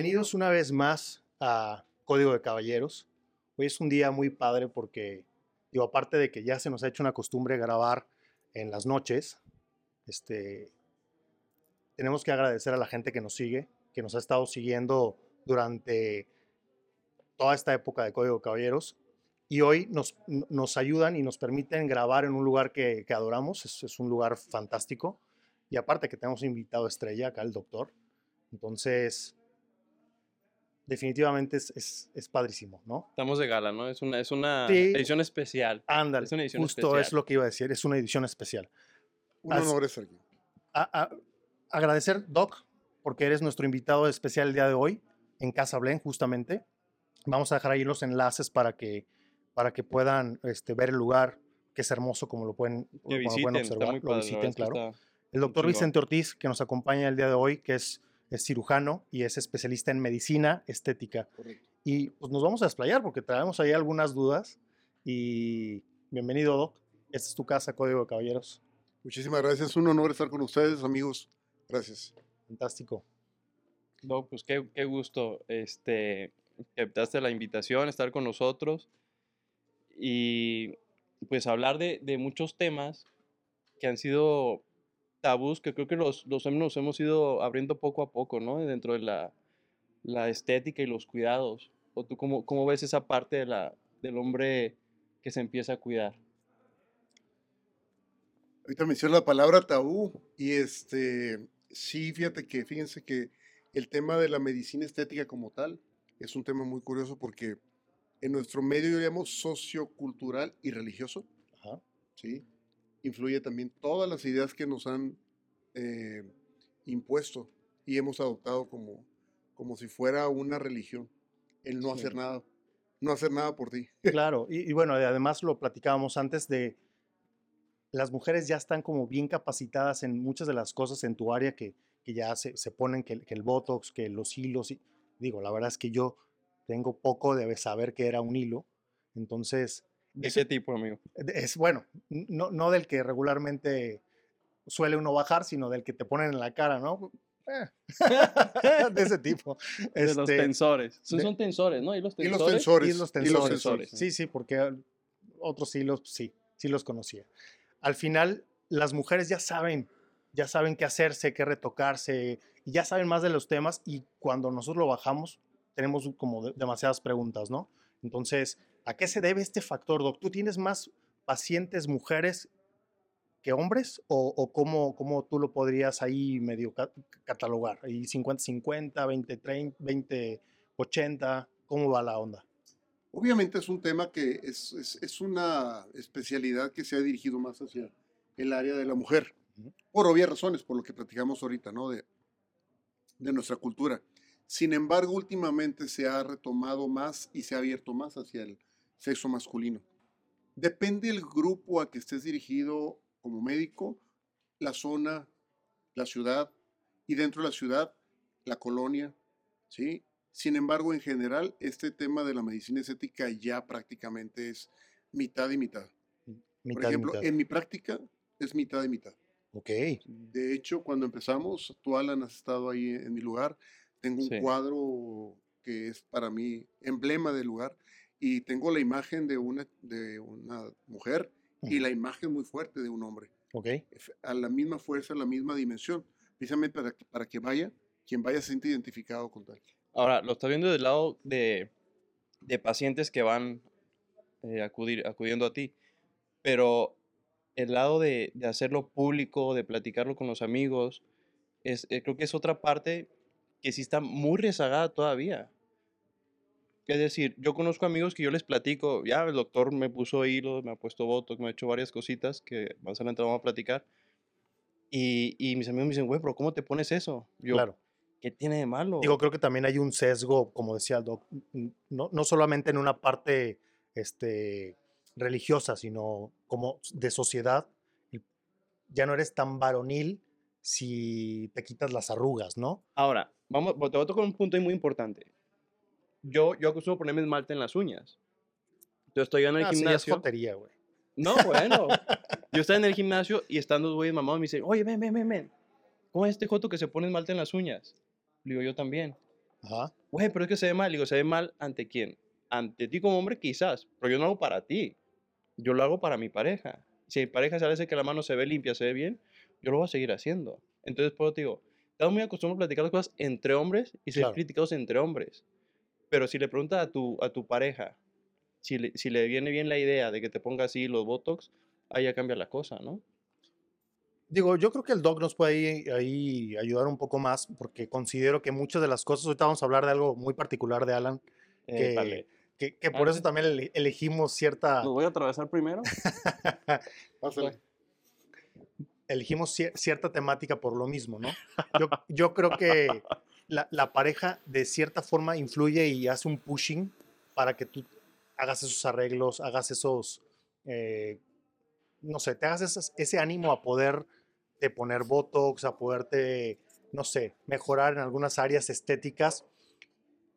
Bienvenidos una vez más a Código de Caballeros. Hoy es un día muy padre porque, digo, aparte de que ya se nos ha hecho una costumbre grabar en las noches, este, tenemos que agradecer a la gente que nos sigue, que nos ha estado siguiendo durante toda esta época de Código de Caballeros. Y hoy nos, ayudan y nos permiten grabar en un lugar que, que adoramos. Es, es un lugar fantástico. Y aparte que tenemos invitado estrella acá, el doctor. Entonces, definitivamente es, es, es, padrísimo, ¿no? Estamos de gala, ¿no? Es una, es una Sí. edición especial. Ándale, Es una edición justo especial. es lo que iba a decir, es una edición especial. Un honor estar aquí. A- a- agradecer, Doc, porque eres nuestro invitado especial el día de hoy en Casa Blen, justamente. Vamos a dejar ahí los enlaces para que, para que puedan este, ver el lugar, que es hermoso, como lo pueden, Que como lo visiten, pueden observar. lo padre. visiten, claro. El doctor. Vicente Ortiz, que nos acompaña el día de hoy, que es, es cirujano y es especialista en medicina estética. Correcto. Y pues nos vamos a desplayar porque traemos ahí algunas dudas. Y bienvenido, Doc. Esta es tu casa, Código de Caballeros. Muchísimas gracias. Un honor estar con ustedes, amigos. Gracias. Fantástico. No, pues qué, qué gusto este, que aceptaste la invitación, estar con nosotros y pues hablar de, de muchos temas que han sido tabús que creo que los, los hombres nos hemos ido abriendo poco a poco, ¿no? Dentro de la, la estética y los cuidados. ¿O tú cómo, cómo ves esa parte de la, del hombre que se empieza a cuidar? Ahorita mencioné la palabra tabú y este, sí, fíjate que, fíjense que el tema de la medicina estética como tal es un tema muy curioso porque en nuestro medio diríamos sociocultural y religioso, Ajá. ¿sí? Influye también todas las ideas que nos han eh, impuesto y hemos adoptado como, como si fuera una religión, el no Sí. hacer nada, no hacer nada por ti. Claro, y, y bueno, además lo platicábamos antes de las mujeres ya están como bien capacitadas en muchas de las cosas en tu área que, que ya se, se ponen, que, el- que el Botox, que los hilos, y, digo, la verdad es que yo tengo poco de saber que era un hilo, entonces ¿De Ese- qué tipo, amigo? es bueno, no, no del que regularmente suele uno bajar, sino del que te ponen en la cara, ¿no? Eh, de ese tipo. De los Este, tensores. Son, de- son tensores, ¿no? Y los Y los tensores. tensores. y los y los tensores. tensores. Sí, sí, porque otros hilos, sí, sí los conocía. Al final, las mujeres ya saben, ya saben qué hacerse, qué retocarse, y ya saben más de los temas y cuando nosotros lo bajamos, tenemos como de- demasiadas preguntas, ¿no? Entonces, ¿a qué se debe este factor, Doc? ¿Tú tienes más pacientes mujeres que hombres o, o cómo, cómo tú lo podrías ahí medio ca- catalogar? ¿Y 50-50, 20-30, 20-80? ¿Cómo va la onda? Obviamente es un tema que es, es- es una especialidad que se ha dirigido más hacia el área de la mujer, por obvias razones, por lo que platicamos ahorita, ¿no? De, de nuestra cultura. Sin embargo, últimamente se ha retomado más y se ha abierto más hacia el sexo masculino. Depende del grupo a que estés dirigido como médico, la zona, la ciudad y dentro de la ciudad, la colonia, ¿sí? Sin embargo, en general, este tema de la medicina estética ya prácticamente es mitad y mitad. Por Mitad y ejemplo, mitad. en mi práctica es mitad y mitad. Ok. De hecho, cuando empezamos, tú, Alan, has estado ahí en mi lugar. Tengo un Sí. cuadro que es para mí emblema del lugar y tengo la imagen de una, de una mujer y la imagen muy fuerte de un hombre. A la misma fuerza, a la misma dimensión. Precisamente para que, para que vaya, quien vaya se siente identificado con tal. Ahora, lo estás viendo del lado de, de pacientes que van eh, acudir, acudiendo a ti, pero el lado de, de hacerlo público, de platicarlo con los amigos, es, eh, creo que es otra parte que sí está muy rezagada todavía. Es decir, yo conozco amigos que yo les platico, ya el doctor me puso hilos, me ha puesto botox, me ha hecho varias cositas que más adelante vamos a platicar. Y, y mis amigos me dicen, güey, pero ¿cómo te pones eso? Yo, Claro. ¿qué tiene de malo? Digo, creo que también hay un sesgo, como decía el doc, no, no solamente en una parte este, religiosa, sino como de sociedad. Ya no eres tan varonil si te quitas las arrugas, ¿no? Ahora, vamos, te voy a tocar un punto muy importante. Yo, yo acostumbro ponerme esmalte en las uñas. Yo estoy en el Ah, sí, es gimnasio. jotería, güey. no, bueno. yo estoy en el gimnasio y están dos güeyes mamados me dicen, oye, ven, ven, ven, ven. ¿Cómo es este joto que se pone esmalte en las uñas? Le digo, yo también. Ajá. Güey, pero es que se ve mal. Digo, ¿se ve mal ante quién? Ante ti como hombre quizás, pero yo no lo hago para ti. Yo lo hago para mi pareja. Si mi pareja se hace que la mano se ve limpia, se ve bien, yo lo voy a seguir haciendo. Entonces, por eso te digo, estamos muy acostumbrados a platicar las cosas entre hombres y ser Claro. criticados entre hombres. Pero si le preguntas a tu, a tu pareja si le, si le viene bien la idea de que te ponga así los botox, ahí ya cambia la cosa, ¿no? Digo, yo creo que el doc nos puede ahí, ahí ayudar un poco más porque considero que muchas de las cosas, ahorita vamos a hablar de algo muy particular de Alan, que, que, que por eso también ele- elegimos cierta, ¿Los voy a atravesar primero? Pásale. elegimos cier- cierta temática por lo mismo, ¿no? Yo, yo creo que la, pareja de cierta forma influye y hace un pushing para que tú hagas esos arreglos, hagas esos, eh, no sé, te hagas esas- ese ánimo a poder de poner botox, a poderte, no sé, mejorar en algunas áreas estéticas.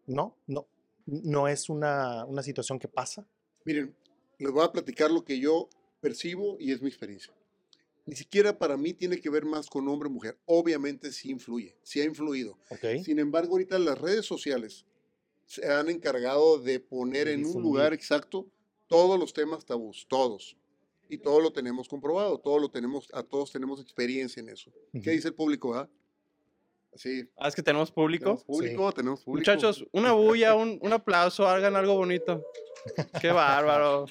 No, no, no es una, una situación que pasa. Miren, les voy a platicar lo que yo percibo y es mi experiencia. Ni siquiera para mí tiene que ver más con hombre o mujer. Obviamente sí influye, sí ha influido. Sin embargo, ahorita las redes sociales se han encargado de poner en un lugar exacto todos los temas tabús, todos. Y todo lo tenemos comprobado, todo lo tenemos, a todos tenemos experiencia en eso. ¿Qué dice el público? Ah? Sí, Ah, es que tenemos público. tenemos público, tenemos público. Muchachos, una bulla, un, un aplauso, hagan algo bonito. Qué bárbaro.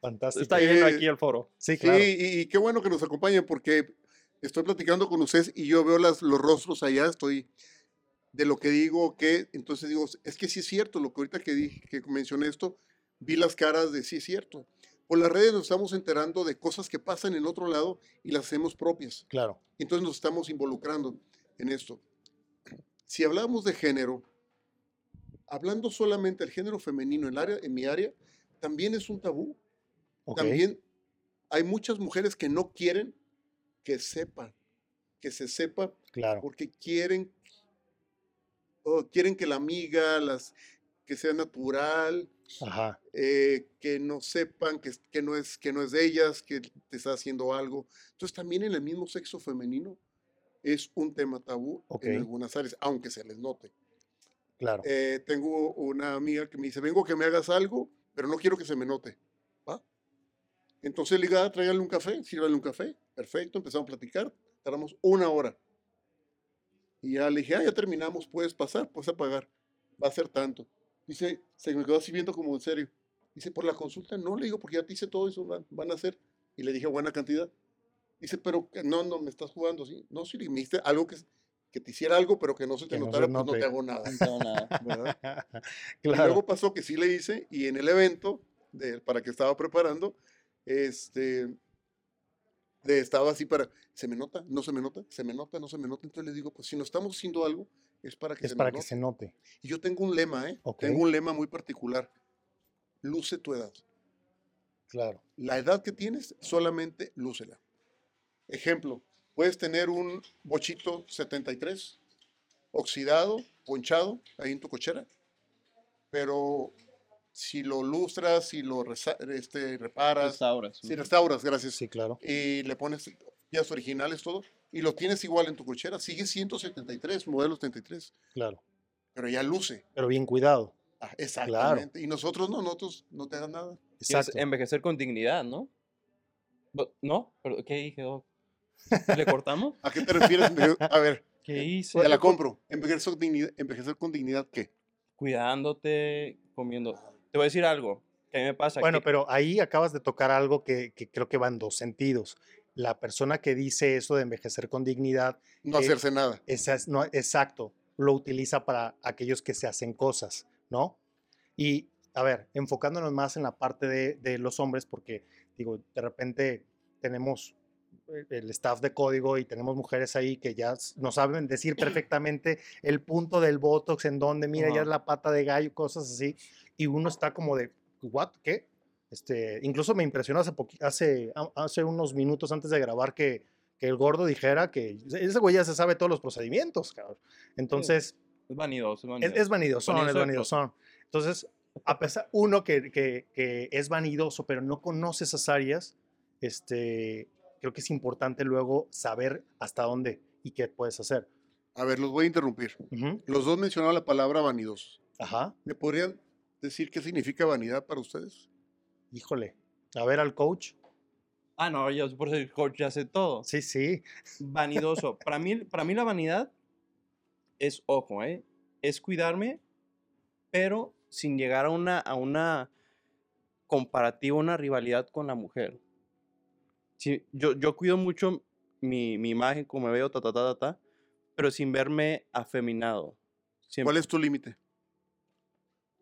Fantástico. Está lleno Eh, aquí el foro. Sí, Sí, claro. y, y qué bueno que nos acompañen porque estoy platicando con ustedes y yo veo las, los rostros allá, estoy de lo que digo, que entonces digo, es que sí es cierto, lo que ahorita que dije, que mencioné esto, vi las caras de sí es cierto. Por las redes nos estamos enterando de cosas que pasan en otro lado y las hacemos propias. Claro. Entonces nos estamos involucrando en esto. Si hablamos de género, hablando solamente del género femenino en, el área, en mi área, también es un tabú. También hay muchas mujeres que no quieren que sepan, que se sepa, Claro. porque quieren, oh, quieren que la amiga, las, que sea natural, Ajá. eh, que no sepan que, que, no es, que no es de ellas, que te está haciendo algo. Entonces también en el mismo sexo femenino es un tema tabú en algunas áreas, aunque se les note. Claro. Eh, tengo una amiga que me dice, vengo a que me hagas algo, pero no quiero que se me note. Entonces le digo, ah, tráigale un café, sírvale un café. Perfecto, empezamos a platicar, tardamos una hora. Y ya le dije, ah, ya terminamos, puedes pasar, puedes apagar. Va a ser tanto. Dice, se me quedó así viendo como en serio. Dice, por la consulta, no, le digo, porque ya te hice todo eso, van, van a hacer. Y le dije, buena cantidad. Dice, pero no, no, me estás jugando, ¿sí? No, si me diste algo que, que te hiciera algo, pero que no se te Que no se notara, pues no te hago nada. No nada. ¿verdad? Y claro. luego pasó que sí le hice y en el evento de, para que estaba preparando, este, de, estaba así para, ¿se me nota? ¿No se me nota? ¿Se me nota? ¿No se me nota? Entonces le digo, pues si no estamos haciendo algo, es para que es se para que note. se note. Y yo tengo un lema, ¿eh? Tengo un lema muy particular. Luce tu edad. Claro. La edad que tienes, solamente lúcela. Ejemplo, puedes tener un bochito 73, oxidado, ponchado, ahí en tu cochera, pero si lo lustras, si lo este, reparas, Restauras. si restauras, gracias, Sí, claro. y le pones piezas originales, todo, y lo tienes igual en tu cochera, sigue 173, modelo 73, Claro. pero ya luce. Pero bien cuidado. Ah, exactamente. Y nosotros no, nosotros no te hagan nada. Es Exacto. envejecer con dignidad, ¿no? ¿No? ¿Pero ¿Qué dije? Doc? ¿Le cortamos? ¿A qué te refieres? A ver, ¿Qué hice? te la compro. Envejecer con dignidad, envejecer con dignidad ¿qué? Cuidándote, comiendo. Te voy a decir algo que a mí me pasa. Bueno, que- pero ahí acabas de tocar algo que, que creo que va en dos sentidos. La persona que dice eso de envejecer con dignidad, No hacerse nada. esa es- no, exacto, lo utiliza para aquellos que se hacen cosas, ¿no? Y, a ver, enfocándonos más en la parte de, de los hombres, porque, digo, de repente tenemos eh, el staff de código y tenemos mujeres ahí que ya nos saben decir perfectamente el punto del Botox, en donde, mira, ya es la pata de gallo, cosas así, y uno está como de, ¿what? ¿Qué? Este, incluso me impresionó hace, hace, a- hace unos minutos antes de grabar que, que el gordo dijera que ese güey ya se sabe todos los procedimientos, cabrón. Entonces, Es vanidoso, es es, vanidoso. es es Vanidoso de vanidosón. Entonces, a pesar, uno que, que- que es vanidoso, pero no conoce esas áreas, este, creo que es importante luego saber hasta dónde y qué puedes hacer. A ver, los voy a interrumpir. Ujú, Los dos mencionaron la palabra vanidosos. Ajá. ¿Me podrían decir qué significa vanidad para ustedes? Híjole. A ver al coach. Ah, no, yo por ser coach ya sé todo. Sí, sí. Vanidoso. para, mí, para mí la vanidad es, ojo, ¿eh? es cuidarme, pero sin llegar a una, a una comparativa, una rivalidad con la mujer. Sí, yo, yo cuido mucho mi, mi imagen, como me veo, ta, ta, ta, ta, ta, pero sin verme afeminado. Siempre- ¿Cuál es tu límite?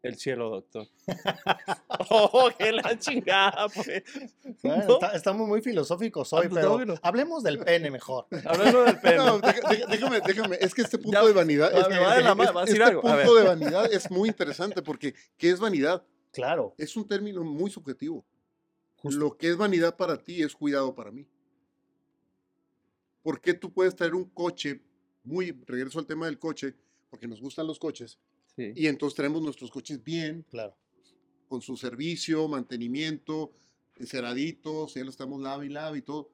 El cielo, doctor. oh, que la chingada, pues. Bueno, No, está- estamos muy filosóficos hoy, Ah, pues, pero no, hablemos del pene mejor. Hablando del pene. No, déjame, déjame. Es que este punto Ya, de vanidad. va- es- me va de la es- va a decir este algo. A punto ver. de vanidad es muy interesante porque ¿qué es vanidad? Claro. Es un término muy subjetivo. Justo. Lo que es vanidad para ti es cuidado para mí. ¿Por qué tú puedes traer un coche? Muy, regreso al tema del coche, porque nos gustan los coches, Sí. y entonces traemos nuestros coches bien, Claro. con su servicio, mantenimiento, enceraditos, ya lo estamos lava y lava y todo.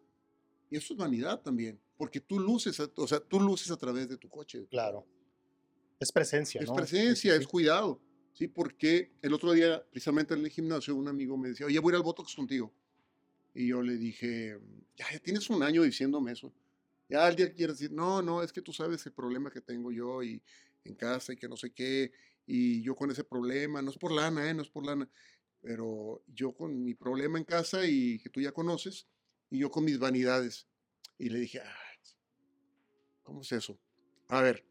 Y eso es vanidad también, porque tú luces, a- o sea, tú luces a través de tu coche. Claro. Es presencia, Es ¿no? presencia, Sí, es cuidado. Sí, porque el otro día, precisamente en el gimnasio, un amigo me decía, oye, voy a ir al Botox contigo. Y yo le dije, ya, ya tienes un año diciéndome eso. Ya al día quieres decir, no, no, es que tú sabes el problema que tengo yo y en casa y que no sé qué. Y yo con ese problema, no es por lana, ¿eh? No es por lana. Pero yo con mi problema en casa y que tú ya conoces, y yo con mis vanidades. Y le dije, "Ay, ¿cómo es eso? A ver,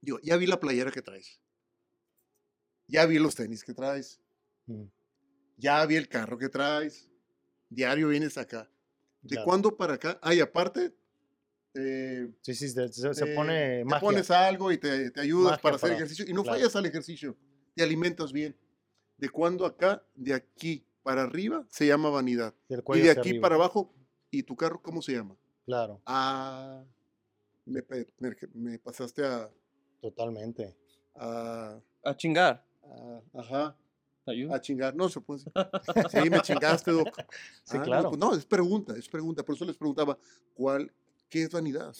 digo, ya vi la playera que traes. Ya vi los tenis que traes. Mm, Ya vi el carro que traes. Diario vienes acá. ¿De cuándo para acá? Ay, aparte, eh, Sí, sí, se, se- se te- pone te magia. pones algo y te, te ayudas Magia para hacer para- ejercicio. Y no claro. fallas al ejercicio. Te alimentas bien. ¿De cuándo acá? De aquí para arriba se llama vanidad. Y de aquí arriba. para abajo, ¿y tu carro cómo se llama? Claro, Ah, me, me- me pasaste a, totalmente. a- A chingar. a- ajá, ¿Te ayuda? a chingar. No se puede decir. Sí, me chingaste, Doc. Sí, Ah, no, claro. pues no, es pregunta, es pregunta. Por eso les preguntaba, ¿cuál, ¿qué es vanidad?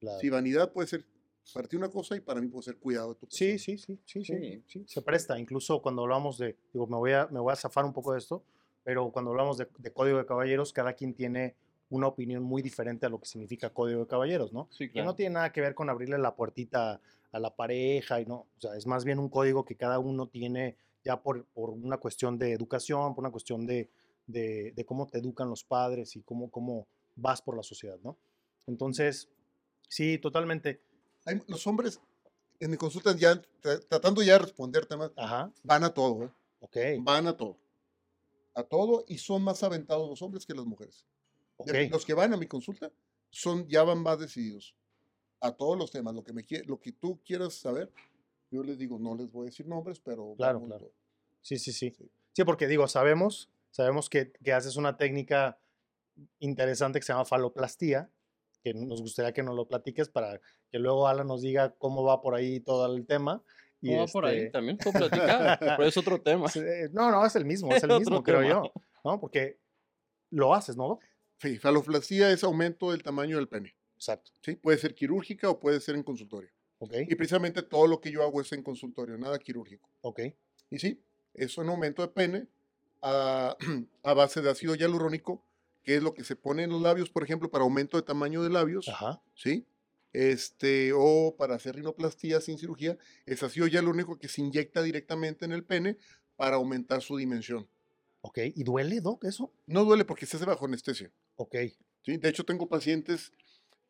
claro. Si vanidad puede ser para ti una cosa y para mí puede ser cuidado de tu persona. sí, sí, sí, sí, Sí. sí, Se presta. Incluso cuando hablamos de, digo, me voy a, me voy a zafar un poco de esto, pero cuando hablamos de, de código de caballeros, cada quien tiene una opinión muy diferente a lo que significa código de caballeros, ¿no? Sí, Que no tiene nada que ver con abrirle la puertita a la pareja y no, o sea, es más bien un código que cada uno tiene ya por, por una cuestión de educación, por una cuestión de, de, de cómo te educan los padres y cómo, cómo vas por la sociedad, ¿no? Entonces, sí, totalmente. Hay- los hombres en mi consulta ya tra- tratando ya de responder temas, Ajá, van a todo, ¿eh? ok, van a todo. A todo y son más aventados los hombres que las mujeres. De- ok. Los que van a mi consulta son ya van más decididos a todos los temas. Lo que, me, lo que tú quieras saber, yo les digo, no les voy a decir nombres, pero Claro, claro. Sí, sí, sí. Sí. Sí, porque digo, sabemos, sabemos que, que haces una técnica interesante que se llama faloplastía, que nos gustaría que nos lo platiques para que luego Alan nos diga cómo va por ahí todo el tema. Y No, por ahí este, también puedo platicar, pero es otro tema. No, no, es el mismo, es el mismo, creo tema. yo, ¿no? Porque lo haces, ¿no? Sí, faloplastia es aumento del tamaño del pene. Exacto, ¿sí? Puede ser quirúrgica o puede ser en consultorio. ok, Y precisamente todo lo que yo hago es en consultorio, nada quirúrgico. ok, Y sí, es un aumento de pene a, a base de ácido hialurónico, que es lo que se pone en los labios, por ejemplo, para aumento de tamaño de labios, ajá, ¿sí? Este, o para hacer rinoplastia sin cirugía, es ácido hialurónico que se inyecta directamente en el pene para aumentar su dimensión. ok. ¿Y duele, Doc, eso? No duele porque se hace bajo anestesia. Ok, ¿sí? De hecho, tengo pacientes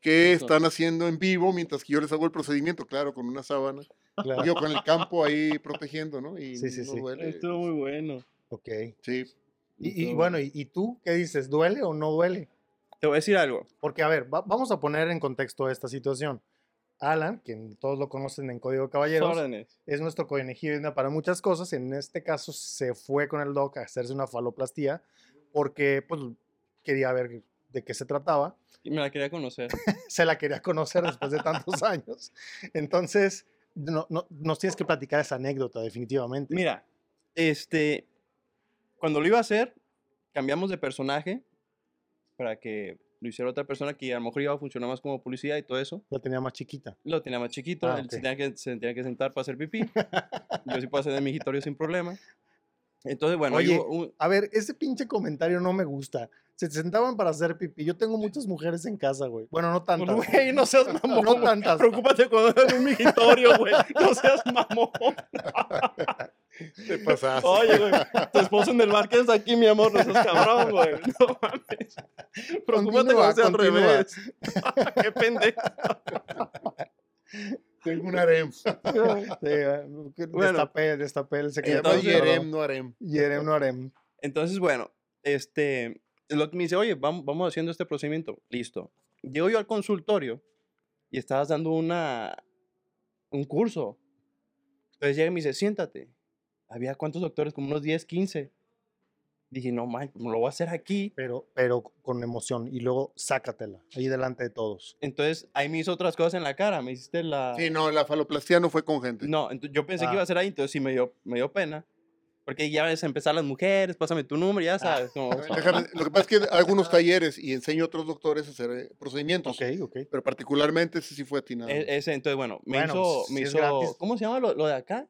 que están haciendo en vivo mientras que yo les hago el procedimiento, claro, con una sábana, claro, yo con el campo ahí protegiendo, ¿no? Y Sí, sí, no sí. duele. Estuvo muy bueno. ok. Sí, Y, y bueno, ¿y, y tú qué dices? ¿Duele o no duele? Te voy a decir algo. Porque, a ver, va- vamos a poner en contexto esta situación. Alan, quien todos lo conocen en Código Caballeros, Órdenes. es nuestro conejillo para muchas cosas. En este caso se fue con el doc a hacerse una faloplastía porque pues, quería ver de qué se trataba. Y me la quería conocer. Se la quería conocer después de tantos años. Entonces, no- no- nos tienes que platicar esa anécdota definitivamente. Mira, este, cuando lo iba a hacer, cambiamos de personaje para que lo hiciera otra persona que a lo mejor iba a funcionar más como policía y todo eso. La tenía más chiquita. Lo tenía más chiquito, Ah, él se, ok. tenía que, se tenía que sentar para hacer pipí. Yo sí puedo hacer de mi migitorio sin problema. Entonces, bueno, Oye, un- A ver, ese pinche comentario no me gusta. Se sentaban para hacer pipí. Yo tengo muchas mujeres en casa, güey. Bueno, no tantas. güey, no seas mamón. No tantas. Preocúpate cuando en un migitorio, güey. No seas mamón. Te pasaste. Oye, güey, tu esposo en el bar, ¿qué es aquí, mi amor? No seas cabrón, güey. No mames. Preocúpate Continúa, cuando sea al revés. Qué pendejo. Tengo un harem. Sí, que Bueno, destapé, destapé el Se secreto. Entonces- Yerem, no harem. Yerem, no harem. Entonces, bueno, este, lo que me dice, oye, vamos, vamos haciendo este procedimiento. Listo. Llego yo al consultorio y estabas dando una, un curso. Entonces llega y me dice, siéntate. Había cuántos doctores, como unos 10, 15. Dije, no, man, me lo voy a hacer aquí. Pero, pero con emoción. Y luego sácatela. Ahí delante de todos. Entonces ahí me hizo otras cosas en la cara. Me hiciste la... Sí, no, la faloplastia no fue con gente. No, yo pensé que Ah. iba a ser ahí, entonces sí me dio, me dio pena. Porque ya ves a empezar las mujeres, pásame tu número, ya sabes. déjame- lo que pasa es que hago algunos talleres y enseño a otros doctores a hacer eh, procedimientos. Ok, ok. Pero particularmente ese sí fue atinado. E- ese, entonces, bueno, me Bueno, hizo, si me hizo. ¿cómo se llama lo, lo de acá?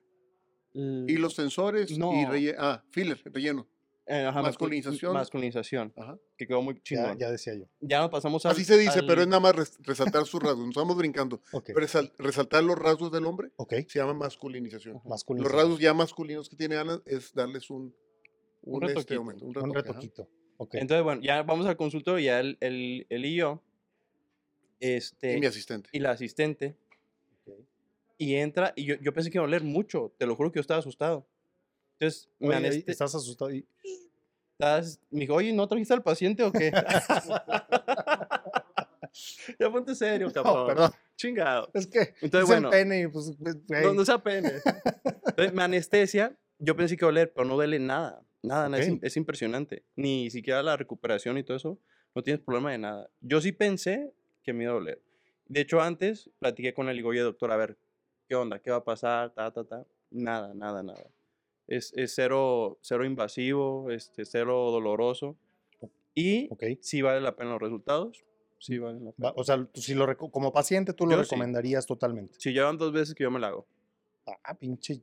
Y los sensores y No. relleno. Ah, filler, relleno. Eh, ajá, mascul- masculinización. Masculinización, Ajá. que quedó muy Ya, chingón. Ya, ya decía yo. nos pasamos al... Así se dice, pero es nada más res- resaltar sus rasgos. Nos estamos brincando. Ok. Pero resal- resaltar los rasgos del hombre Ok. se llama masculinización. Masculino. Los rasgos ya masculinos que tiene Alan es darles un, Un un, este, retoquito, aumento, un Un retoque, ajá. retoquito. Ok. Entonces, bueno, ya vamos al consultorio, ya él, él, él y yo, este, Y mi asistente. y la asistente. Y entra, y yo, yo pensé que iba a oler mucho, te lo juro que yo estaba asustado. Entonces, me Oye, ahí aneste- estás asustado. y- estás- me dijo, oye, ¿no trajiste al paciente o qué? ya ponte serio, No, cabrón. perdón. Chingado. Es que Entonces, bueno. pene pues, pues, güey. No, no se apene. Entonces, me anestesia. Yo pensé que iba a oler, pero no duele nada. Nada, nada, es, es impresionante. Ni siquiera la recuperación y todo eso. No tienes problema de nada. Yo sí pensé que me iba a doler. De hecho, antes platiqué con él y digo, oye, doctor, a ver, ¿qué onda? ¿Qué va a pasar? Ta, ta, ta. Nada, nada, nada. Es, es cero, cero invasivo, este, cero doloroso. Y Ok. sí vale la pena los resultados. Sí vale la pena. O sea, tú sí lo como paciente tú lo Yo sí. recomendarías totalmente. Si llevan dos veces que yo me la hago. Ah, pinche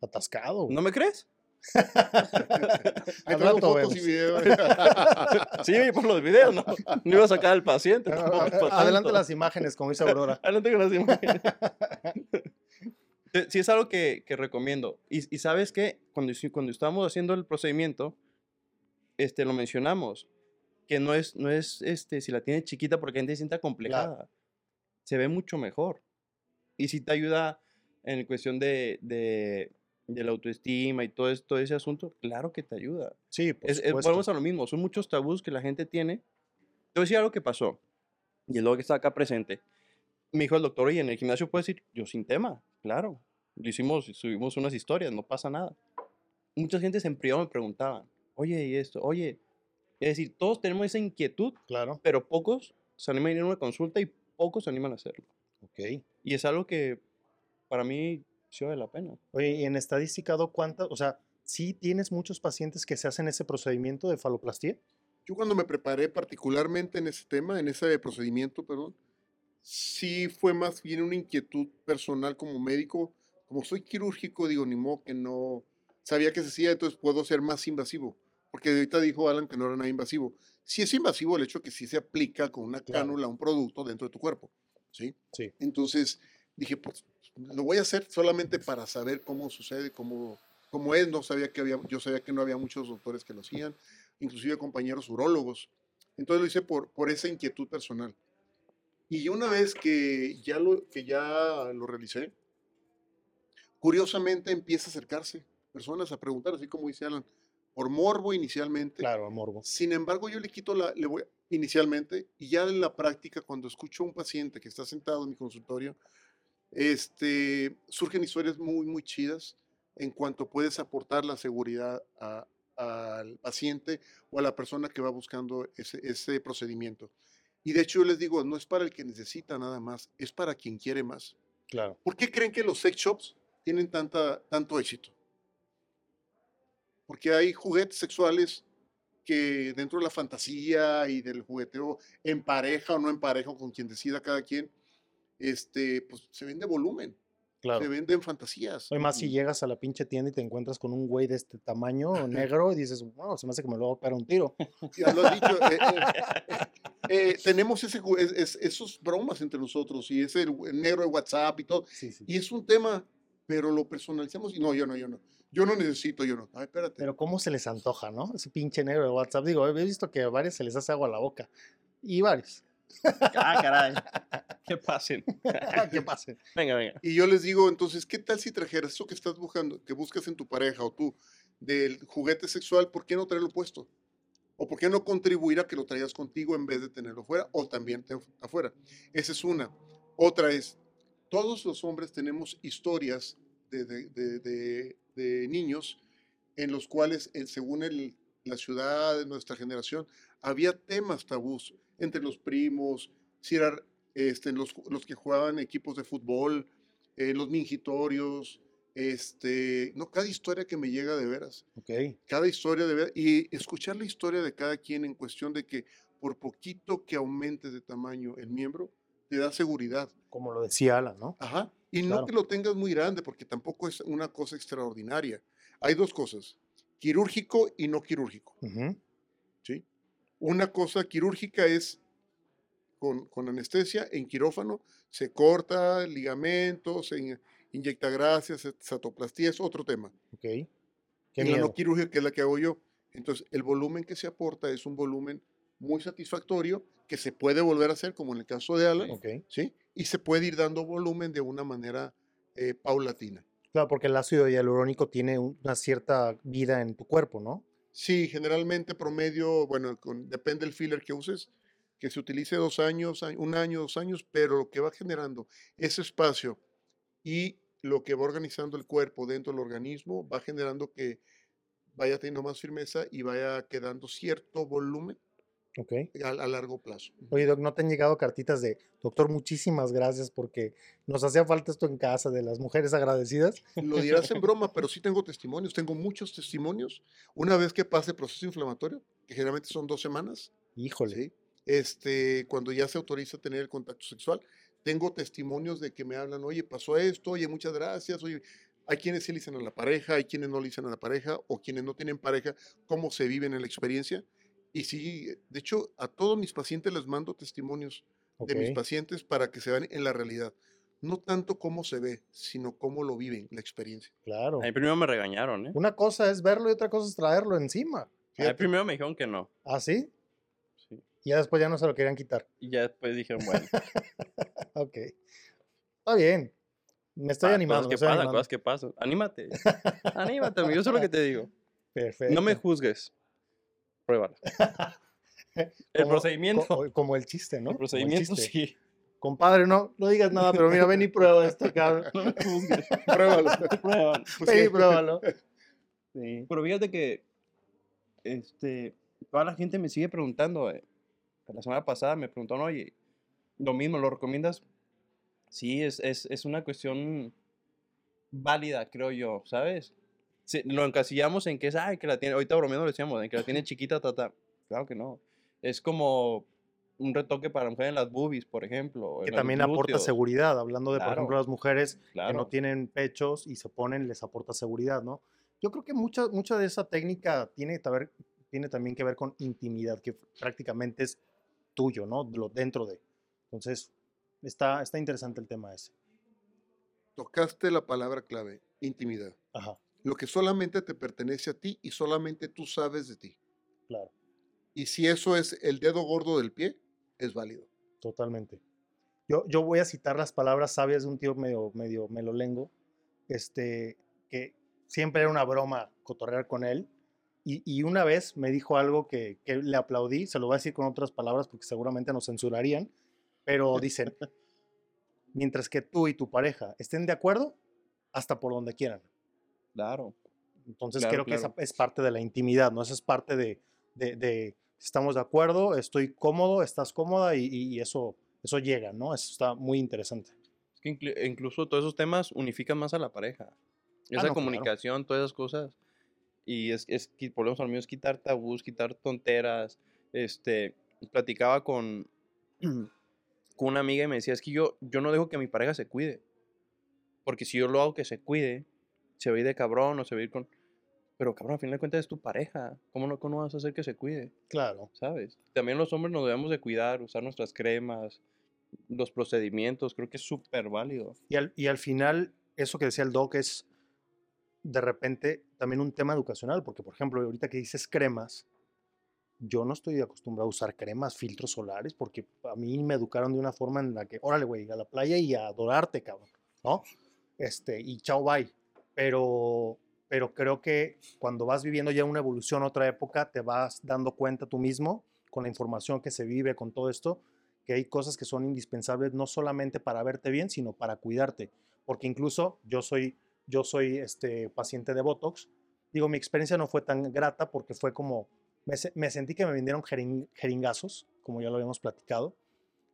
atascado. güey. ¿No me crees? Traigo rato fotos y videos. Sí, por los videos, ¿no? No iba a sacar al paciente. Ah, tampoco ah, pa' Adelante las imágenes, como dice Aurora. Adelante con las imágenes. Sí, es algo que, que recomiendo. Y, y sabes que cuando, cuando estábamos haciendo el procedimiento, este, lo mencionamos, que no es, no es este, si la tienes chiquita porque la gente se sienta complejada. Se ve mucho mejor. Y si te ayuda en cuestión de, de, de la autoestima y todo, es- todo ese asunto, claro que te ayuda. Sí, por Es, es- volvemos a lo mismo, son muchos tabús que la gente tiene. Te voy a decir algo que pasó, y es lo que está acá presente. Me dijo el doctor, oye, en el gimnasio puedes ir, yo sin tema, claro. Lo hicimos, subimos unas historias, no pasa nada. Mucha gente en privado me preguntaban, oye, ¿y esto? Oye, es decir, todos tenemos esa inquietud, Claro. pero pocos se animan a ir a una consulta y pocos se animan a hacerlo. Ok. Y es algo que para mí sí vale la pena. Oye, y en estadística, Doc, ¿cuántas? O sea, ¿sí tienes muchos pacientes que se hacen ese procedimiento de faloplastía? Yo cuando me preparé particularmente en ese tema, en ese procedimiento, perdón, sí fue más bien una inquietud personal como médico. Como soy quirúrgico, digo, ni modo que no sabía que se hacía, entonces puedo ser más invasivo. Porque ahorita dijo Alan que no era nada invasivo. Sí es invasivo el hecho que sí se aplica con una Claro. cánula un producto dentro de tu cuerpo. ¿sí? Sí. Entonces dije, pues lo voy a hacer solamente para saber cómo sucede, cómo, cómo es. No sabía que había, yo sabía que no había muchos doctores que lo hacían, inclusive compañeros urólogos. Entonces lo hice por, por esa inquietud personal. Y una vez que ya lo, que ya lo realicé, curiosamente empieza a acercarse personas a preguntar, así como dice Alan, por morbo inicialmente. Claro, morbo. Sin embargo, yo le quito la, le voy, inicialmente, y ya en la práctica, cuando escucho a un paciente que está sentado en mi consultorio, este, surgen historias muy, muy chidas en cuanto puedes aportar la seguridad a- al paciente o a la persona que va buscando ese, ese procedimiento. Y de hecho yo les digo, no es para el que necesita nada más, es para quien quiere más. Claro. ¿Por qué creen que los sex shops tienen tanta, tanto éxito? Porque hay juguetes sexuales que dentro de la fantasía y del jugueteo en pareja o no en pareja, o con quien decida cada quien, este, pues se vende volumen, Claro. se venden fantasías. Hoy más si llegas a la pinche tienda y te encuentras con un güey de este tamaño negro y dices, wow, se me hace que me lo voy a pegar un tiro. Ya lo has dicho. eh, eh, eh, tenemos ese, es- es- esos bromas entre nosotros y ese negro de WhatsApp y todo. Sí, sí. Y es un tema, pero lo personalizamos y no, yo no, yo no. Yo no necesito, yo no. Ay, espérate. Pero cómo se les antoja, ¿no? Ese pinche negro de WhatsApp. Digo, he visto que a varios se les hace agua a la boca. Y varios. Ah, caray. Que pasen. ¿Qué pasa? Venga, venga. Y yo les digo, entonces, ¿qué tal si trajeras eso que estás buscando, que buscas en tu pareja o tú, del juguete sexual, ¿por qué no traerlo puesto? ¿O por qué no contribuir a que lo traigas contigo en vez de tenerlo fuera o también te- afuera? Esa es una. Otra es, todos los hombres tenemos historias de, de- de- niños en los cuales, eh, según el- la ciudad de nuestra generación, había temas tabús entre los primos, si eran este, los, los que jugaban equipos de fútbol, eh, los mingitorios, este, no, cada historia que me llega de veras, Ok. cada historia de veras, y escuchar la historia de cada quien en cuestión de que por poquito que aumentes de tamaño el miembro, te da seguridad. Como lo decía Alan, ¿no? Ajá. Y no que lo tengas muy grande, porque tampoco es una cosa extraordinaria. Hay dos cosas, quirúrgico y no quirúrgico. ¿sí? Una cosa quirúrgica es con, con anestesia, en quirófano, se corta ligamentos, se in- inyecta grasa, se- satoplastía, es otro tema. Ok. Qué y la no quirúrgica, que es la que hago yo. Entonces, el volumen que se aporta es un volumen muy satisfactorio que se puede volver a hacer, como en el caso de Alan. ¿sí? Y se puede ir dando volumen de una manera eh, paulatina. Claro, porque el ácido hialurónico tiene un- una cierta vida en tu cuerpo, ¿no? Sí, generalmente promedio, bueno, depende del filler que uses, que se utilice dos años, un año, dos años, pero lo que va generando ese espacio y lo que va organizando el cuerpo dentro del organismo va generando que vaya teniendo más firmeza y vaya quedando cierto volumen Ok. a, a largo plazo. Oye, Doc, ¿no te han llegado cartitas de, doctor, muchísimas gracias porque nos hacía falta esto en casa de las mujeres agradecidas? Lo dirás en broma, pero sí tengo testimonios, tengo muchos testimonios. Una vez que pase el proceso inflamatorio, que generalmente son dos semanas, Híjole. ¿sí? Este, cuando ya se autoriza tener el contacto sexual, tengo testimonios de que me hablan, oye, pasó esto, oye, muchas gracias, oye, hay quienes sí le dicen a la pareja, hay quienes no le dicen a la pareja, o quienes no tienen pareja, cómo se viven en la experiencia. Y sí, de hecho, a todos mis pacientes les mando testimonios de mis pacientes para que se vean en la realidad. No tanto cómo se ve, sino cómo lo viven, la experiencia. Claro. A mí primero me regañaron, ¿eh? Una cosa es verlo y otra cosa es traerlo encima. A mí primero me dijeron que no. ¿Ah, sí? Sí. Y ya después ya no se lo querían quitar. Y ya después dijeron, bueno, Ok. Está bien. Me estoy pa- animando. cosas que pasan, animando. cosas que pasan. Anímate. Anímate, amigo. Eso es lo que te digo. Perfecto. No me juzgues. Pruébalo. El procedimiento. co- como el chiste, ¿no? el procedimiento sí. Compadre, no, no digas nada, pero mira, ven y prueba esto, cabrón. No me juzgues. Pruébalo. Pruébalo. Pues Ven y sí. pruébalo. Sí. Pero fíjate que este, toda la gente me sigue preguntando. eh, La semana pasada me preguntaron, oye, lo mismo, ¿lo recomiendas? Sí, es, es, es una cuestión válida, creo yo, ¿sabes? Sí, lo encasillamos en que es, ay, que la tiene, ahorita bromeando lo decíamos, en que la tiene chiquita, tata. Claro que no. Es como un retoque para mujer en las boobies, por ejemplo. Que también aporta seguridad, hablando de, por Claro. ejemplo, las mujeres que no Claro. tienen pechos y se ponen, les aporta seguridad, ¿no? Yo creo que mucha, mucha de esa técnica tiene, que ver- tiene también que ver con intimidad, que prácticamente es tuyo, ¿no? Lo dentro de. Entonces, está, está interesante el tema ese. Tocaste la palabra clave, intimidad. Ajá, Lo que solamente te pertenece a ti y solamente tú sabes de ti. claro, Y si eso es el dedo gordo del pie, es válido. totalmente. Yo, yo voy a citar las palabras sabias de un tío medio, medio melolengo, este, que siempre era una broma cotorrear con él. Y, y una vez me dijo algo que, que le aplaudí, se lo voy a decir con otras palabras porque seguramente nos censurarían, pero dicen, mientras que tú y tu pareja estén de acuerdo, hasta por donde quieran. Claro. Entonces Claro, creo que esa es parte de la intimidad, ¿no? Esa es parte de, de, de estamos de acuerdo, estoy cómodo, estás cómoda y, y eso, eso llega, ¿no? Eso está muy interesante. Es que inclu- incluso todos esos temas unifican más a la pareja. Esa Ah, no, claro. comunicación, todas esas cosas. Y es, es, volvemos al mío, es quitar tabús, quitar tonteras. Este, platicaba con, con una amiga y me decía, es que yo, yo no dejo que mi pareja se cuide. Porque si yo lo hago que se cuide, se va a ir de cabrón o se va a ir con... Pero cabrón, al final de cuentas es tu pareja. ¿Cómo no, cómo vas a hacer que se cuide? Claro. ¿Sabes? También los hombres nos debemos de cuidar, usar nuestras cremas, los procedimientos, creo que es súper válido. Y al, y al final, eso que decía el doc es de repente también un tema educacional, porque por ejemplo, ahorita que dices cremas, yo no estoy acostumbrado a usar cremas, filtros solares, porque a mí me educaron de una forma en la que, órale, güey, a la playa y a adorarte, cabrón, ¿no? Este, y chao, bye. Pero, pero creo que cuando vas viviendo ya una evolución, otra época, te vas dando cuenta tú mismo con la información que se vive, con todo esto, que hay cosas que son indispensables no solamente para verte bien, sino para cuidarte. Porque incluso yo soy, yo soy este, paciente de Botox. Digo, mi experiencia no fue tan grata porque fue como, me, me sentí que me vendieron jerin- jeringazos, como ya lo habíamos platicado.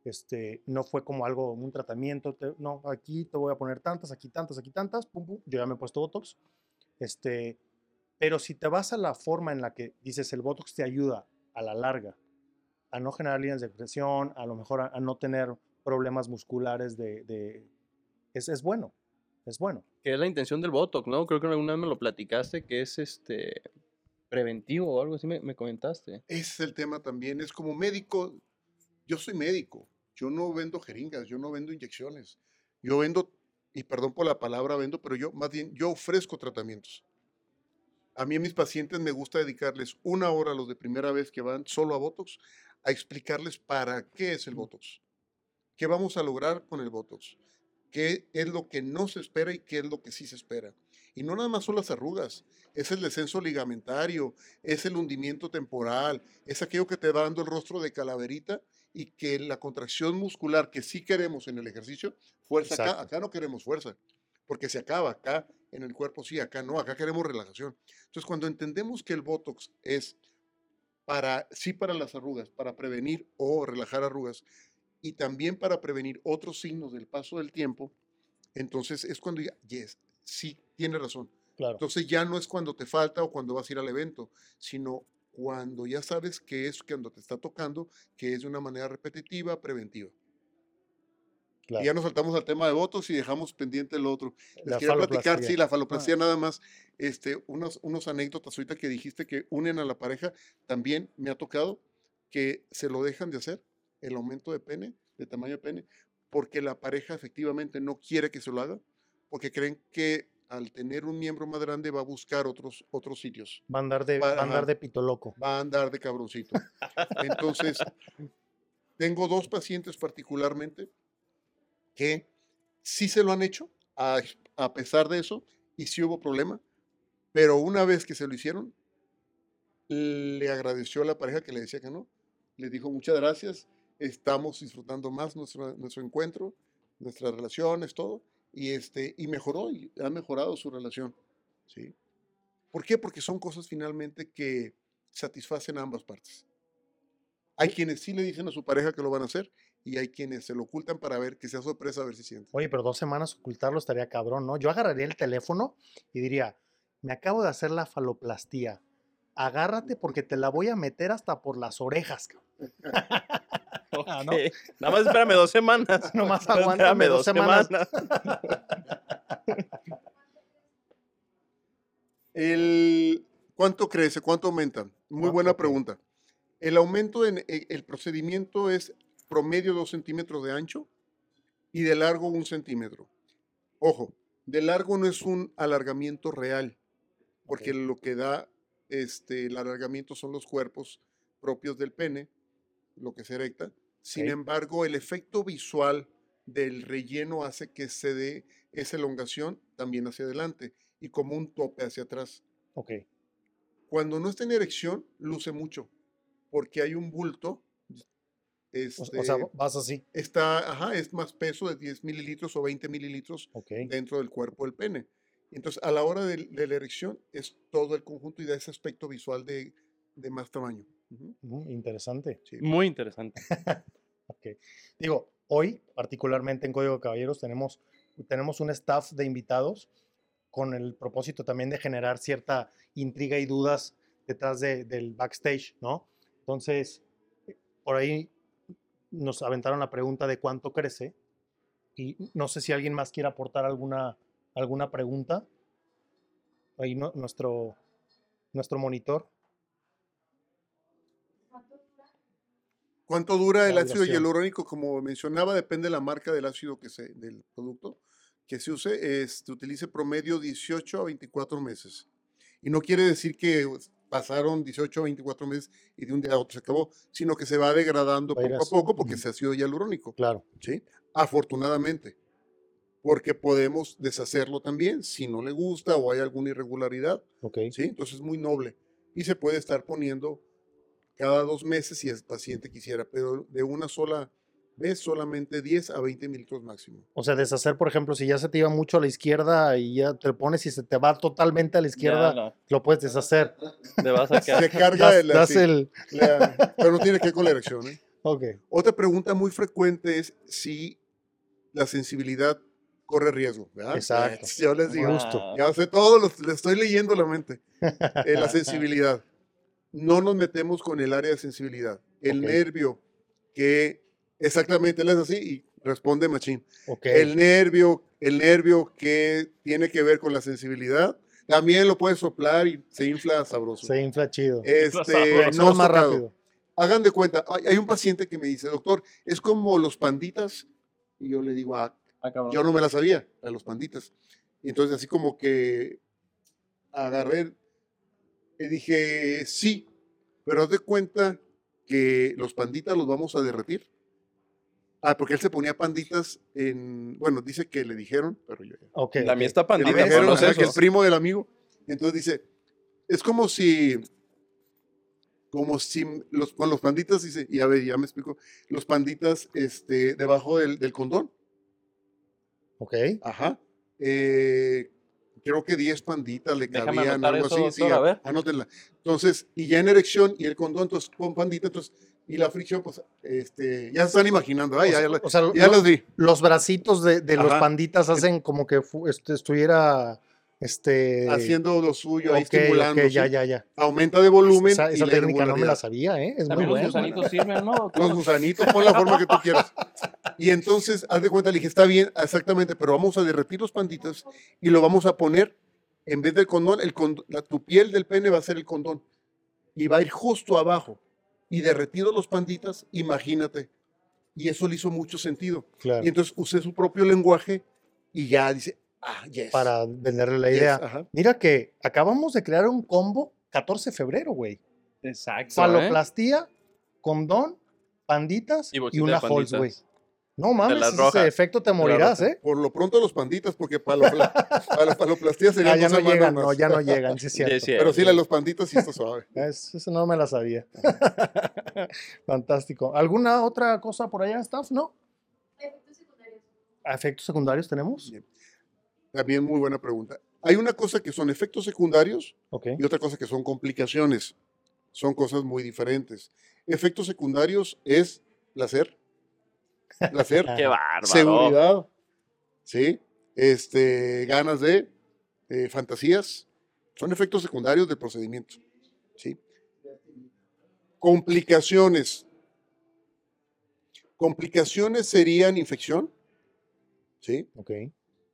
Este, no fue como algo, un tratamiento, te- no, aquí te voy a poner tantas, aquí tantas, aquí tantas, pum, pum, yo ya me he puesto Botox. Este, pero si te vas a la forma en la que dices el Botox te ayuda a la larga a no generar líneas de expresión, a lo mejor a, a no tener problemas musculares de... de- es, es bueno, es bueno. Que es la intención del Botox, ¿no? Creo que alguna vez me lo platicaste, que es este preventivo o algo así me, me comentaste. Ese es el tema también. Es como médico, yo soy médico, yo no vendo jeringas, yo no vendo inyecciones. Yo vendo, y perdón por la palabra vendo, pero yo más bien, yo ofrezco tratamientos. A mí a mis pacientes me gusta dedicarles una hora a los de primera vez que van solo a Botox, a explicarles para qué es el Botox, qué vamos a lograr con el Botox, qué es lo que no se espera y qué es lo que sí se espera. Y no nada más son las arrugas, es el descenso ligamentario, es el hundimiento temporal, es aquello que te va dando el rostro de calaverita y que la contracción muscular que sí queremos en el ejercicio, fuerza acá, Exacto. acá no queremos fuerza, porque se acaba acá en el cuerpo sí, acá no, acá queremos relajación. Entonces, cuando entendemos que el Botox es para, sí para las arrugas, para prevenir o relajar arrugas, y también para prevenir otros signos del paso del tiempo, entonces es cuando yes, sí, tiene razón. Claro. Entonces ya no es cuando te falta o cuando vas a ir al evento, sino cuando ya sabes que es cuando te está tocando, que es de una manera repetitiva, preventiva. claro. Y ya nos saltamos al tema de votos y dejamos pendiente el otro. Les La quería platicar, sí, la faloplastia nada más, este, unos, unos anécdotas ahorita que dijiste que unen a la pareja, también me ha tocado que se lo dejan de hacer, el aumento de pene, de tamaño de pene, porque la pareja efectivamente no quiere que se lo haga, porque creen que al tener un miembro más grande va a buscar otros, otros sitios, Va a andar de, Va- va a andar de pito loco. va a andar de cabroncito. Entonces, tengo dos pacientes particularmente que sí se lo han hecho, a, a pesar de eso, y sí hubo problema, pero una vez que se lo hicieron, le agradeció a la pareja que le decía que no, le dijo muchas gracias, estamos disfrutando más nuestro, nuestro encuentro, nuestras relaciones, todo, y, este, y mejoró, y ha mejorado su relación, ¿sí? ¿Por qué? Porque son cosas finalmente que satisfacen a ambas partes. Hay quienes sí le dicen a su pareja que lo van a hacer y hay quienes se lo ocultan para ver que sea sorpresa a ver si siente. Oye, pero dos semanas ocultarlo estaría cabrón, ¿no? Yo agarraría el teléfono y diría, me acabo de hacer la faloplastía. Agárrate porque te la voy a meter hasta por las orejas, cabrón. Ah, ¿no? Ok, Nada más espérame dos semanas. Nomás Espérame aguántame dos semanas. El, ¿Cuánto crece? ¿Cuánto aumenta? Muy Ah, buena pregunta. El aumento en e- el procedimiento es promedio 2 centímetros de ancho y de largo un centímetro. Ojo, de largo no es un alargamiento real, porque lo que da este, el alargamiento son los cuerpos propios del pene, lo que se erecta. Sin embargo, el efecto visual del relleno hace que se dé esa elongación también hacia adelante y como un tope hacia atrás. Ok, Cuando no está en erección, luce mucho, porque hay un bulto. o, Este, o sea, vas así. está, ajá, es más peso de 10 mililitros o 20 mililitros Ok, dentro del cuerpo del pene. Entonces, a la hora de, de la erección, es todo el conjunto y da ese aspecto visual de, de más tamaño. Interesante. sí. Muy interesante. Ok. Digo, hoy, particularmente en Código de Caballeros, tenemos, tenemos un staff de invitados con el propósito también de generar cierta intriga y dudas detrás de- del backstage, ¿no? Entonces, por ahí nos aventaron la pregunta de cuánto crece y no sé si alguien más quiere aportar alguna, alguna pregunta. Ahí no- nuestro, nuestro monitor. ¿Cuánto dura el ácido hialurónico? Como mencionaba, depende de la marca del ácido que se, del producto que se use. Este, utilice promedio 18 a 24 meses. Y no quiere decir que pasaron 18 a 24 meses y de un día a otro se acabó, sino que se va degradando Va a poco a así. poco porque Ujú. es ácido hialurónico. Claro. ¿sí? Afortunadamente, porque podemos deshacerlo también si no le gusta o hay alguna irregularidad, Ok. ¿sí? Entonces es muy noble y se puede estar poniendo cada dos meses si el paciente quisiera, pero de una sola vez solamente 10 a 20 mililitros máximo. O sea, deshacer, por ejemplo, si ya se te iba mucho a la izquierda y ya te lo pones y se te va totalmente a la izquierda, Ya, no, lo puedes deshacer. te vas a quedar. Se carga Das, el, das así, el... la- pero no tiene que ver con la erección. ¿eh? Ok. Otra pregunta muy frecuente es si la sensibilidad corre riesgo. ¿verdad? Exacto. Yo les digo, Justo. Ya sé todo, los- le estoy leyendo la mente. Eh, la sensibilidad. No nos metemos con el área de sensibilidad. El nervio que exactamente él es así y responde machín. Ok. El nervio, el nervio que tiene que ver con la sensibilidad, también lo puede soplar y se infla sabroso. Se infla chido. Este, no más rápido. Hagan de cuenta, hay, hay un paciente que me dice, doctor, es como los panditas. Y yo le digo, ah, Ah, yo no me la sabía, a los panditas. Y entonces así como que agarré y dije, sí, pero haz de cuenta que los panditas los vamos a derretir. Ah, porque él se ponía panditas en, bueno, dice que le dijeron, pero yo ya. Ok. La mía está le pandita, ver, dijeron, ¿conoces ajá, que el primo del amigo. Entonces dice, es como si, como si los, con los panditas, dice, y a ver, ya me explico, los panditas este, debajo del, del condón. Ok. Ajá. Eh, creo que 10 panditas le Déjame cabían, algo eso, así. doctor, sí, a ver. anótenla. Entonces, y ya en erección y el condón, entonces con pandita, entonces, y la fricción, pues, este, ya se están imaginando, O ya, o sea, ya lo- las vi. los bracitos de, de los panditas hacen como que este, estuviera este Haciendo lo suyo, ahí ok, estimulando. ok, ¿sí? ya, ya, ya. Aumenta de volumen. Esa, y esa la técnica no me la sabía, ¿eh? Es muy los buena. gusanitos sirven, ¿no? Los gusanitos, pon la forma que tú quieras. Y entonces, haz de cuenta, le dije, está bien, exactamente, pero vamos a derretir los panditas y lo vamos a poner, en vez del condón, el cond- la, tu piel del pene va a ser el condón. Y va a ir justo abajo. Y derretidos los panditas, imagínate. Y eso le hizo mucho sentido. Claro. Y entonces usé su propio lenguaje y ya dice, ah, yes. Para venderle la yes, idea. Mira que acabamos de crear un combo 14 de febrero, güey. Exacto. ¿eh? Faloplastía, condón, panditas Y una Halls, güey. No mames, las ese rojas, efecto te morirás. ¿eh? Por lo pronto los panditas, porque para, lo, para la faloplastia sería Ah, ya no llegan, más. no, ya no llegan, sí es Sí, cierto. cierto. Pero sí, la de los panditas sí está suave. Es- eso no me la sabía. Fantástico. ¿Alguna otra cosa por allá, staff? ¿No? Efectos secundarios. ¿Efectos secundarios tenemos? Bien. También muy buena pregunta. Hay una cosa que son efectos secundarios y otra cosa que son complicaciones. Son cosas muy diferentes. Efectos secundarios es placer, placer, Qué bárbaro. seguridad, ¿sí? Este, ganas de eh, fantasías. Son efectos secundarios del procedimiento, ¿sí? Complicaciones. Complicaciones serían infección, ¿sí? Ok.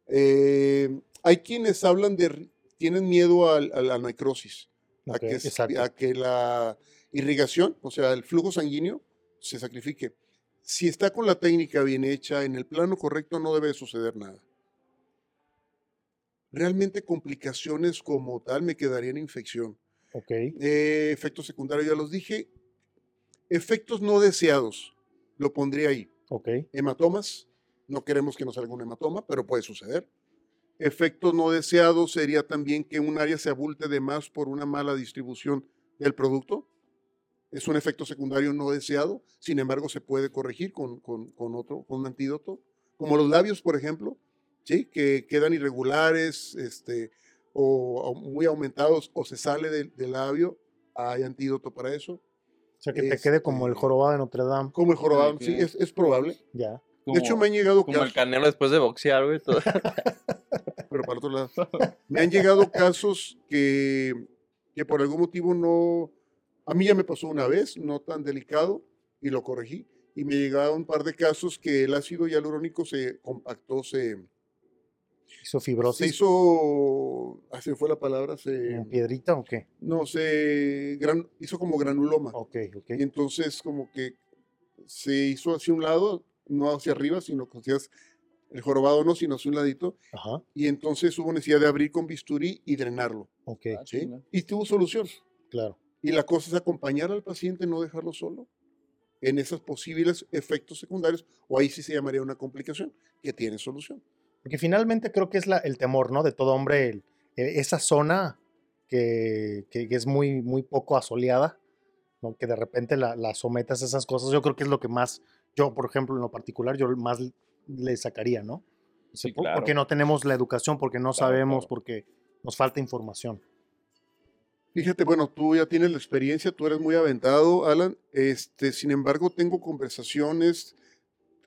Eh, hay quienes hablan de, tienen miedo a, la necrosis, a, que, a la irrigación, o sea, el flujo sanguíneo, se sacrifique. Si está con la técnica bien hecha, en el plano correcto, no debe suceder nada. Realmente complicaciones como tal me quedarían infección. Ok. Eh, efectos secundarios, ya los dije. Efectos no deseados, lo pondría ahí Ok. hematomas. No queremos que nos salga un hematoma, pero puede suceder. Efectos no deseados sería también que un área se abulte de más por una mala distribución del producto. Es un efecto secundario no deseado, sin embargo se puede corregir con, con- con otro, con un antídoto, como los labios, por ejemplo, ¿sí? que quedan irregulares este, o, o muy aumentados o se sale del, labio, hay antídoto para eso. O sea, que te quede como el Este- jorobado de Notre Dame. Como el jorobado, sí, es, es probable. Ya. De hecho, me han llegado Como el casos- canelo después de boxear, güey. todo. pero para el otro lado. Me han llegado casos que, que por algún motivo no... A mí ya me pasó una vez, no tan delicado, y lo corregí. Y me llegaron un par de casos que el ácido hialurónico se compactó, se, ¿Hizo se fibrosis? hizo, así fue la palabra, se, ¿En piedrita o qué? no, se gran- hizo como granuloma. Ok, ok. Y entonces como que se hizo hacia un lado, no hacia arriba, sino que hacías el jorobado no, sino hacia un ladito. Ajá, Y entonces hubo necesidad de abrir con bisturí y drenarlo. ok, Ah, ¿sí? Y tuvo solución. claro. Y la cosa es acompañar al paciente, no dejarlo solo en esos posibles efectos secundarios, o ahí sí se llamaría una complicación, que tiene solución. Porque finalmente creo que es la- el temor, ¿no? De todo hombre, el- esa zona que, que- que es muy, muy poco asoleada, ¿no? Que de repente la, la sometas a esas cosas. Yo creo que es lo que más, yo, por ejemplo, en lo particular, yo más le sacaría, ¿no? Sí, claro. Porque no tenemos la educación, porque no Claro, sabemos, claro. porque nos falta información. Fíjate, bueno, tú ya tienes la experiencia, tú eres muy aventado, Alan. Este, sin embargo, tengo conversaciones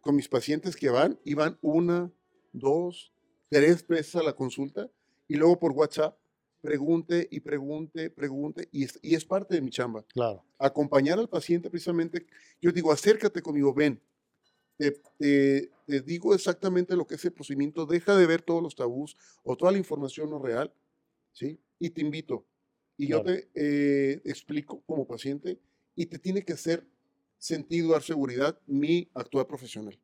con mis pacientes que van y van una, dos, tres veces a la consulta y luego por WhatsApp pregunte y pregunte, pregunte y es, y es parte de mi chamba. Claro, Acompañar al paciente precisamente, yo digo, acércate conmigo, ven. Te, te- te digo exactamente lo que es el procedimiento, deja de ver todos los tabús o toda la información no real, ¿sí? Y te invito. Y yo te eh, explico como paciente y te tiene que hacer sentido, dar seguridad, mi actuar profesional,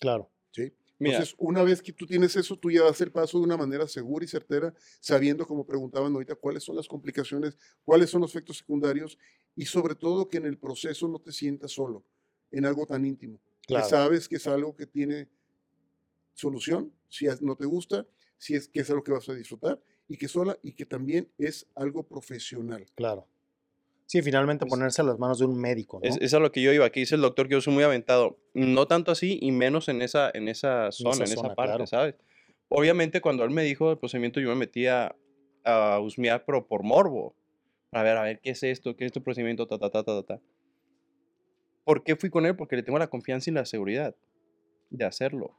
claro. ¿sí? Mira, Entonces, una vez que tú tienes eso, tú ya vas el paso de una manera segura y certera, sabiendo, como preguntaban ahorita, cuáles son las complicaciones, cuáles son los efectos secundarios y sobre todo que en el proceso no te sientas solo en algo tan íntimo. Claro. Que sabes que es algo que tiene solución, si no te gusta, si es que es algo que vas a disfrutar y que sola y que también es algo profesional. Claro. Sí, finalmente Pues- ponerse a las manos de un médico, ¿no? es, es a lo que yo iba. Aquí dice el doctor que yo soy muy aventado. No tanto así y menos en esa, en esa zona, en esa, zona, parte, claro. ¿sabes? Obviamente cuando él me dijo el procedimiento yo me metía a husmear, pero por morbo. A ver, a ver, ¿qué es esto? ¿Qué es este procedimiento? Ta, ta, ta, ta, ta, ta. ¿Por qué fui con él? Porque le tengo la confianza y la seguridad de hacerlo.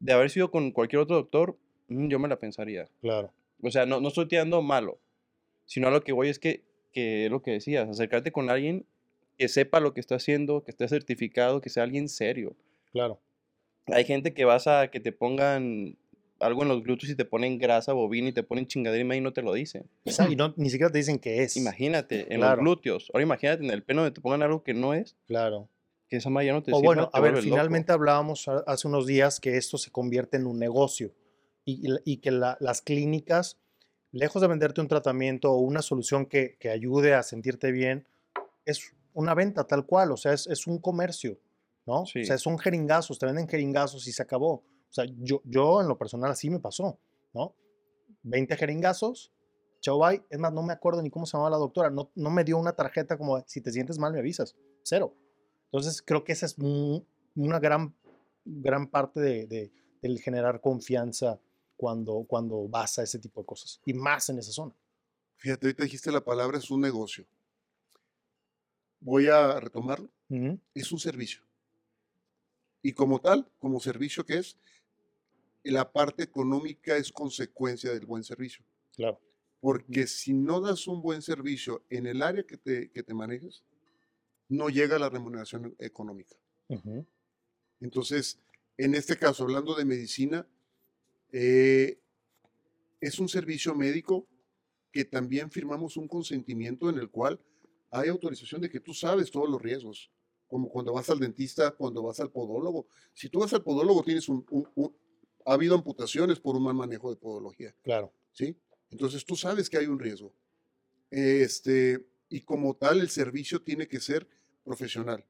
De haber sido con cualquier otro doctor, mm, yo me la pensaría. Claro, O sea, no, no estoy tirando malo, sino a lo que voy es que, que es lo que decías, acercarte con alguien que sepa lo que está haciendo, que esté certificado, que sea alguien serio. claro. Hay gente que vas a que te pongan algo en los glúteos y te ponen grasa bovina y te ponen chingadera y no te lo dicen. Y no, ni siquiera te dicen qué es. Imagínate, en Claro. los glúteos. Ahora imagínate en el pelo donde te pongan algo que no es, Claro. que esa madre ya no te O bueno, te a ver, vuelves loco. finalmente hablábamos ha- hace unos días que esto se convierte en un negocio y, y que la- las clínicas, lejos de venderte un tratamiento o una solución que, que ayude a sentirte bien, es una venta tal cual, o sea, es, es un comercio, ¿no? Sí. O sea, son jeringazos, te venden jeringazos y se acabó. O sea, yo, yo en lo personal así me pasó, ¿no? 20 jeringazos, chao, bye. Es más, no me acuerdo ni cómo se llamaba la doctora, no, no me dio una tarjeta como, si te sientes mal me avisas, cero. Entonces creo que esa es un- una gran, gran parte de, de- del generar confianza cuando, cuando vas a ese tipo de cosas. Y más en esa zona. Fíjate, ahorita dijiste la palabra es un negocio. Voy a retomarlo. Ujú, Es un servicio. Y como tal, como servicio que es, la parte económica es consecuencia del buen servicio. Claro. Porque si no das un buen servicio en el área que te, que te manejes, no llega la remuneración económica. ujú, Entonces, en este caso, hablando de medicina, eh, es un servicio médico que también firmamos un consentimiento en el cual hay autorización de que tú sabes todos los riesgos, como cuando vas al dentista, cuando vas al podólogo. Si tú vas al podólogo, tienes un, un- un- ha habido amputaciones por un mal manejo de podología. Claro. ¿sí? Entonces tú sabes que hay un riesgo. Este, y como tal, el servicio tiene que ser profesional.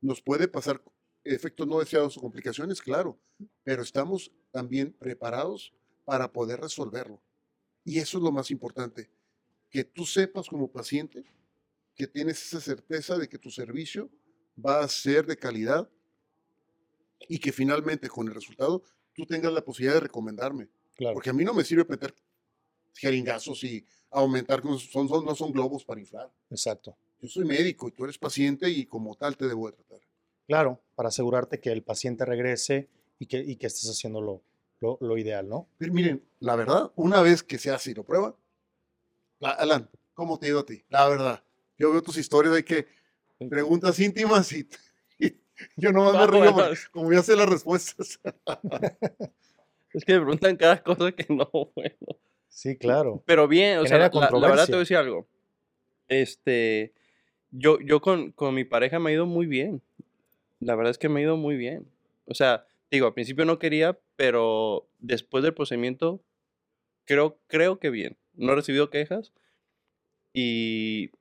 Nos puede pasar efectos no deseados o complicaciones, claro, pero estamos también preparados para poder resolverlo. Y eso es lo más importante, que tú sepas como paciente que tienes esa certeza de que tu servicio va a ser de calidad y que finalmente con el resultado tú tengas la posibilidad de recomendarme. Claro. Porque a mí no me sirve meter jeringazos y aumentar, son, son- no son globos para inflar. Exacto. Yo soy médico y tú eres paciente y como tal te debo de tratar. Claro, para asegurarte que el paciente regrese y que, y que estés haciendo lo, ideal, ¿no? Pero miren, la verdad, una vez que se hace y lo prueba, la- Alan, ¿cómo te ha ido a ti? La verdad, yo veo tus historias de que preguntas íntimas y, y yo nomás me No, río bueno, porque como ya sé las respuestas. Es que me preguntan cada cosa que no, bueno. Sí, claro. Pero bien, o sea, Genera la, la- la verdad te voy a decir algo. Este, yo, yo con, con mi pareja me ha ido muy bien. La verdad es que me ha ido muy bien. O sea, digo, al principio no quería, pero después del procedimiento, creo, creo que bien. No he recibido quejas. Y,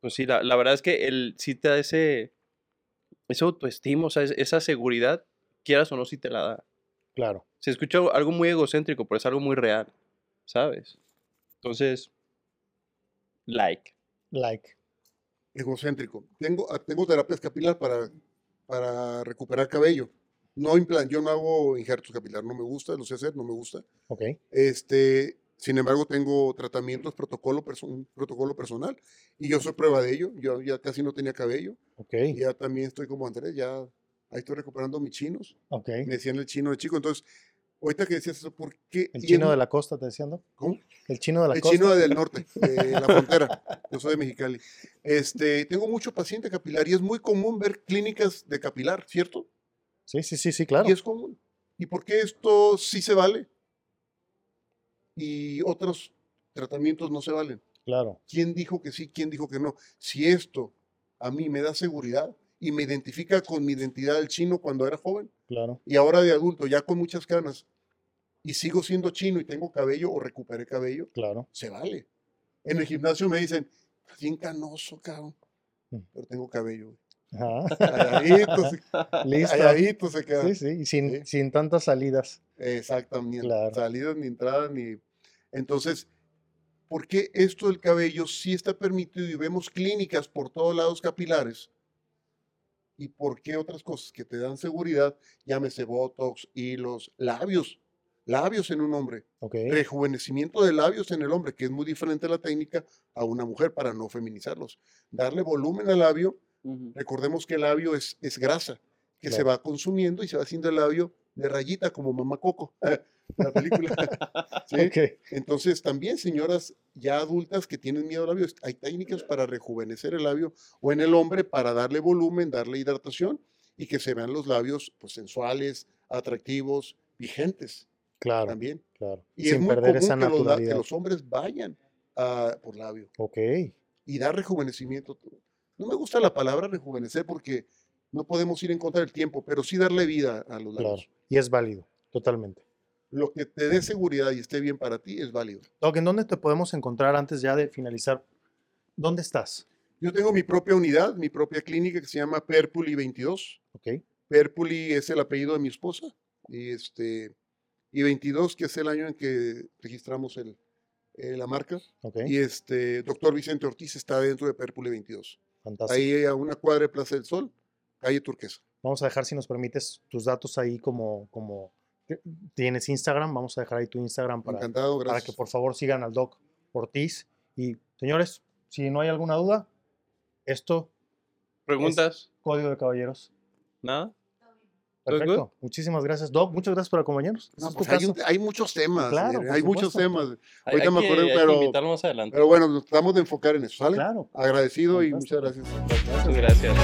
pues sí, la, la verdad es que él sí te da ese, ese autoestima, o sea, es- esa seguridad, quieras o no, sí te la da. Claro. Se escucha algo- algo muy egocéntrico, pero es algo muy real, ¿sabes? Entonces, like. Like. Egocéntrico. Tengo, ah, tengo terapias capilar para, para recuperar cabello. No implant, yo no hago injertos capilar, no me gusta, lo sé hacer, no me gusta. Ok. Este, sin embargo, tengo tratamientos, protocolo, un protocolo personal y yo soy prueba de ello. Yo ya casi no tenía cabello Ok. ya también estoy como Andrés, ya ahí estoy recuperando mis chinos. Ok. Me decían el chino de chico. Entonces, ahorita que decías eso, ¿por qué? El chino es- de la costa, te decían, ¿no? ¿Cómo? El chino de la El costa. chino del norte, de la frontera. Yo soy de Mexicali. Este, tengo mucho paciente capilar y es muy común ver clínicas de capilar, ¿cierto? Sí, sí, sí, sí, claro. Y es común. ¿Y por qué esto sí se vale? Y otros tratamientos no se valen. Claro. ¿Quién dijo que sí? ¿Quién dijo que no? Si esto a mí me da seguridad y me identifica con mi identidad del chino cuando era joven Claro. y ahora de adulto, ya con muchas canas, y sigo siendo chino y tengo cabello o recuperé cabello, Claro. se vale. En el gimnasio me dicen, "Estás bien canoso, cabrón, Mm. pero tengo cabello. Güey". Ajá. Calladito, se, Listo. calladito se queda. Sí, sí. Sin, Sí. sin tantas salidas. Exactamente. Claro. Salidas ni entradas ni. Entonces, ¿por qué esto del cabello sí está permitido y vemos clínicas por todos lados capilares? ¿Y por qué otras cosas que te dan seguridad, llámese botox, hilos, labios, labios en un hombre, Ok. rejuvenecimiento de labios en el hombre, que es muy diferente la técnica a una mujer para no feminizarlos. Darle volumen al labio, recordemos que el labio es, es grasa, que se va consumiendo y se va haciendo el labio de rayita como Mamá Coco, la película. Entonces, también señoras ya adultas que tienen miedo al labio, hay técnicas para rejuvenecer el labio o en el hombre para darle volumen, darle hidratación y que se vean los labios pues, sensuales, atractivos, vigentes Claro. también. Claro. Y es Sin muy perder esa común que los, que los hombres vayan a- por labio Ok. y dar rejuvenecimiento. No me gusta la palabra rejuvenecer porque no podemos ir en contra del tiempo, pero sí darle vida a los Claro. labios. Y es válido. Totalmente. Lo que te dé seguridad y esté bien para ti es válido. Doc, ¿en dónde te podemos encontrar antes ya de finalizar? ¿Dónde estás? Yo tengo mi propia unidad, mi propia clínica que se llama Perpuli 22. Ok. Perpuli es el apellido de mi esposa y este y 22 que es el año en que registramos el, eh, la marca Ok. y este doctor Vicente Ortiz está dentro de Perpuli 22. Fantástico. Ahí a una cuadra de Plaza del Sol, calle Turquesa. Vamos a dejar, si nos permites, tus datos ahí como, como eh, tienes Instagram. Vamos a dejar ahí tu Instagram para, Encantado, para que por favor sigan al Doc Ortiz. Y señores, si no hay alguna duda, esto, ¿Preguntas? Código de Caballeros. ¿Nada? ¿Todo good? Perfecto. Muchísimas gracias, Doc. Muchas gracias por acompañarnos. No, pues hay, muchos temas, Claro, por hay muchos temas. Hay, Ahorita hay me hay que pero- invitarlo más adelante. Pero bueno, nos tratamos de enfocar en eso, ¿sale? Claro. Agradecido y muchas gracias. Muchas gracias.